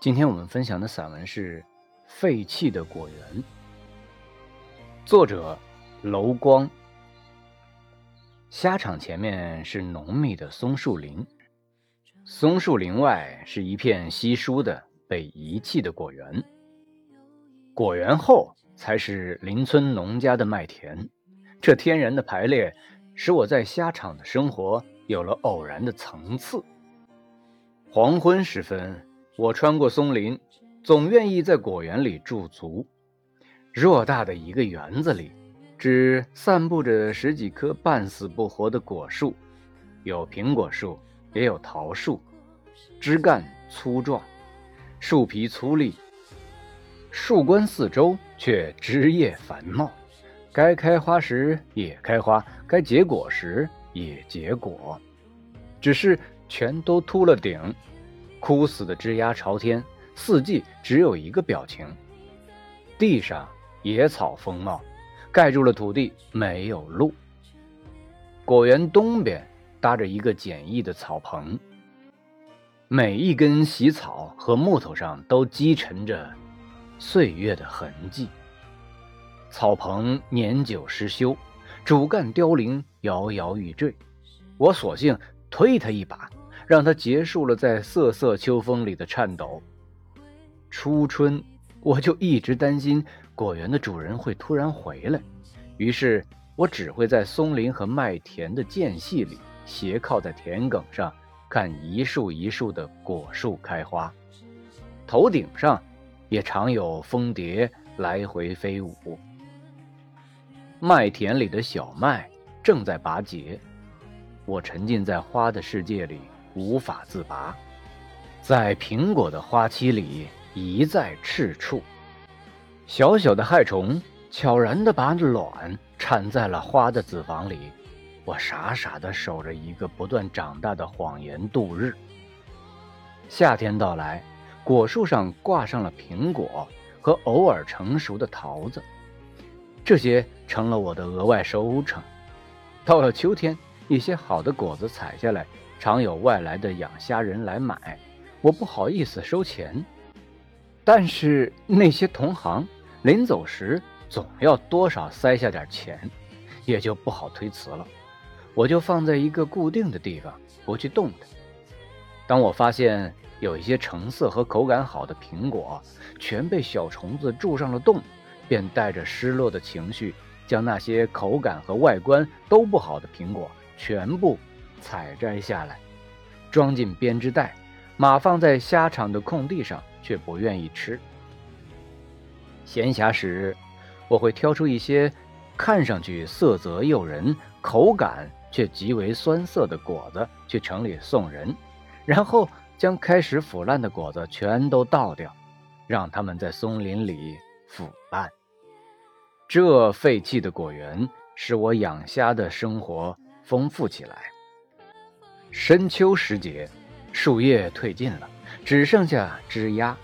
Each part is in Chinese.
今天我们分享的散文是《废弃的果园》，作者楼光。虾场前面是浓密的松树林，松树林外是一片稀疏的被遗弃的果园，果园后才是邻村农家的麦田。这天然的排列，使我在虾场的生活有了偶然的层次。黄昏时分。我穿过松林，总愿意在果园里驻足。偌大的一个园子里，只散布着十几棵半死不活的果树，有苹果树，也有桃树，枝干粗壮，树皮粗粝，树冠四周却枝叶繁茂，该开花时也开花，该结果时也结果，只是全都秃了顶。枯死的枝丫朝天，四季只有一个表情。地上野草丰茂，盖住了土地，没有路。果园东边搭着一个简易的草棚，每一根喜草和木头上都积沉着岁月的痕迹。草棚年久失修，主干凋零，摇摇欲坠。我索性推他一把。让他结束了在瑟瑟秋风里的颤抖。初春，我就一直担心果园的主人会突然回来，于是我只会在松林和麦田的间隙里斜靠在田埂上，看一树一树的果树开花。头顶上也常有蜂蝶来回飞舞。麦田里的小麦正在拔节，我沉浸在花的世界里。无法自拔，在苹果的花期里一再赤处。小小的害虫悄然地把卵产在了花的子房里。我傻傻地守着一个不断长大的谎言度日。夏天到来，果树上挂上了苹果和偶尔成熟的桃子，这些成了我的额外收成。到了秋天，一些好的果子采下来。常有外来的养虾人来买，我不好意思收钱，但是那些同行临走时总要多少塞下点钱，也就不好推辞了。我就放在一个固定的地方，不去动它。当我发现有一些成色和口感好的苹果全被小虫子蛀上了洞，便带着失落的情绪，将那些口感和外观都不好的苹果全部。采摘下来，装进编织袋，码放在虾场的空地上，却不愿意吃。闲暇时，我会挑出一些看上去色泽诱人、口感却极为酸涩的果子去城里送人，然后将开始腐烂的果子全都倒掉，让它们在松林里腐烂。这废弃的果园使我养虾的生活丰富起来。深秋时节，树叶褪尽了，只剩下枝丫。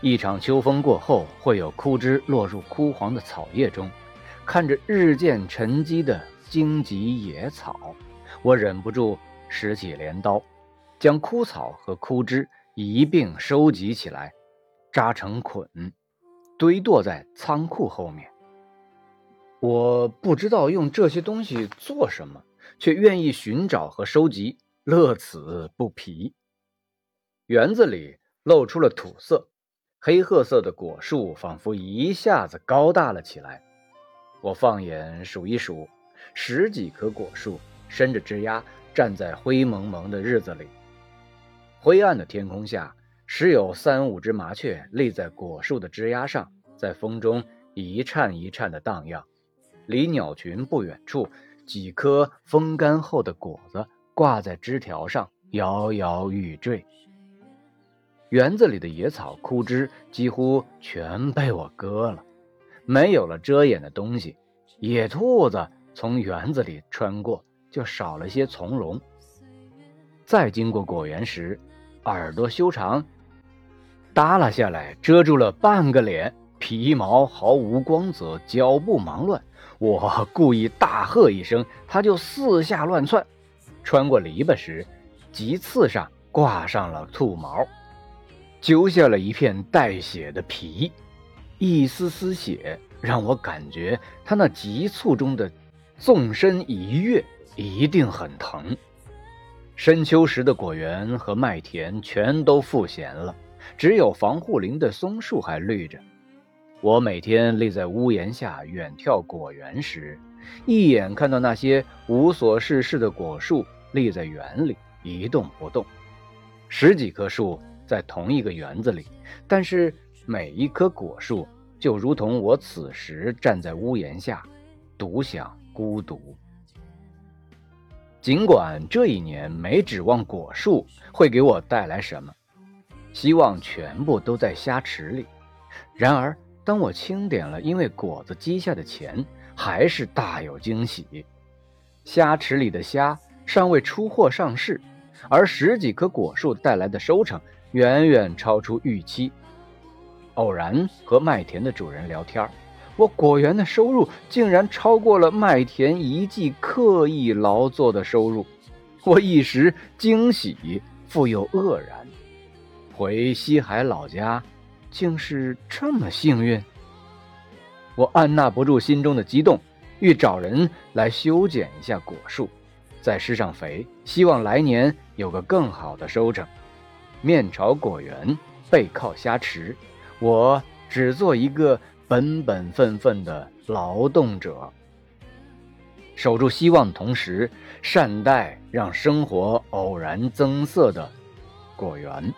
一场秋风过后，会有枯枝落入枯黄的草叶中。看着日渐沉积的荆棘野草，我忍不住拾起镰刀，将枯草和枯枝一并收集起来，扎成捆，堆垛在仓库后面。我不知道用这些东西做什么，却愿意寻找和收集。乐此不疲。园子里露出了土色，黑褐色的果树仿佛一下子高大了起来。我放眼数一数，十几棵果树伸着枝丫站在灰蒙蒙的日子里。灰暗的天空下，时有三五只麻雀立在果树的枝丫上，在风中一颤一颤的荡漾。离鸟群不远处，几颗风干后的果子。挂在枝条上，摇摇欲坠。园子里的野草、枯枝几乎全被我割了，没有了遮掩的东西。野兔子从园子里穿过，就少了些从容。再经过果园时，耳朵修长，耷拉下来，遮住了半个脸，皮毛毫无光泽，脚步忙乱。我故意大喝一声，它就四下乱窜。穿过篱笆时，棘刺上挂上了兔毛。揪下了一片带血的皮，一丝丝血让我感觉他那急促中的纵身一跃一定很疼。深秋时的果园和麦田全都复闲了，只有防护林的松树还绿着。我每天立在屋檐下远眺果园时，一眼看到那些无所事事的果树立在园里一动不动，十几棵树在同一个园子里，但是每一棵果树就如同我此时站在屋檐下，独享孤独。尽管这一年没指望果树会给我带来什么，希望全部都在虾池里。然而，当我清点了因为果子积下的钱，还是大有惊喜。虾池里的虾尚未出货上市，而十几棵果树带来的收成远远超出预期。偶然和麦田的主人聊天我果园的收入竟然超过了麦田一季刻意劳作的收入，我一时惊喜，复又愕然。回西海老家，竟是这么幸运。我按捺不住心中的激动，欲找人来修剪一下果树，再施上肥，希望来年有个更好的收成。面朝果园，背靠虾池，我只做一个。本本分分的劳动者，守住希望的同时，善待让生活偶然增色的果园。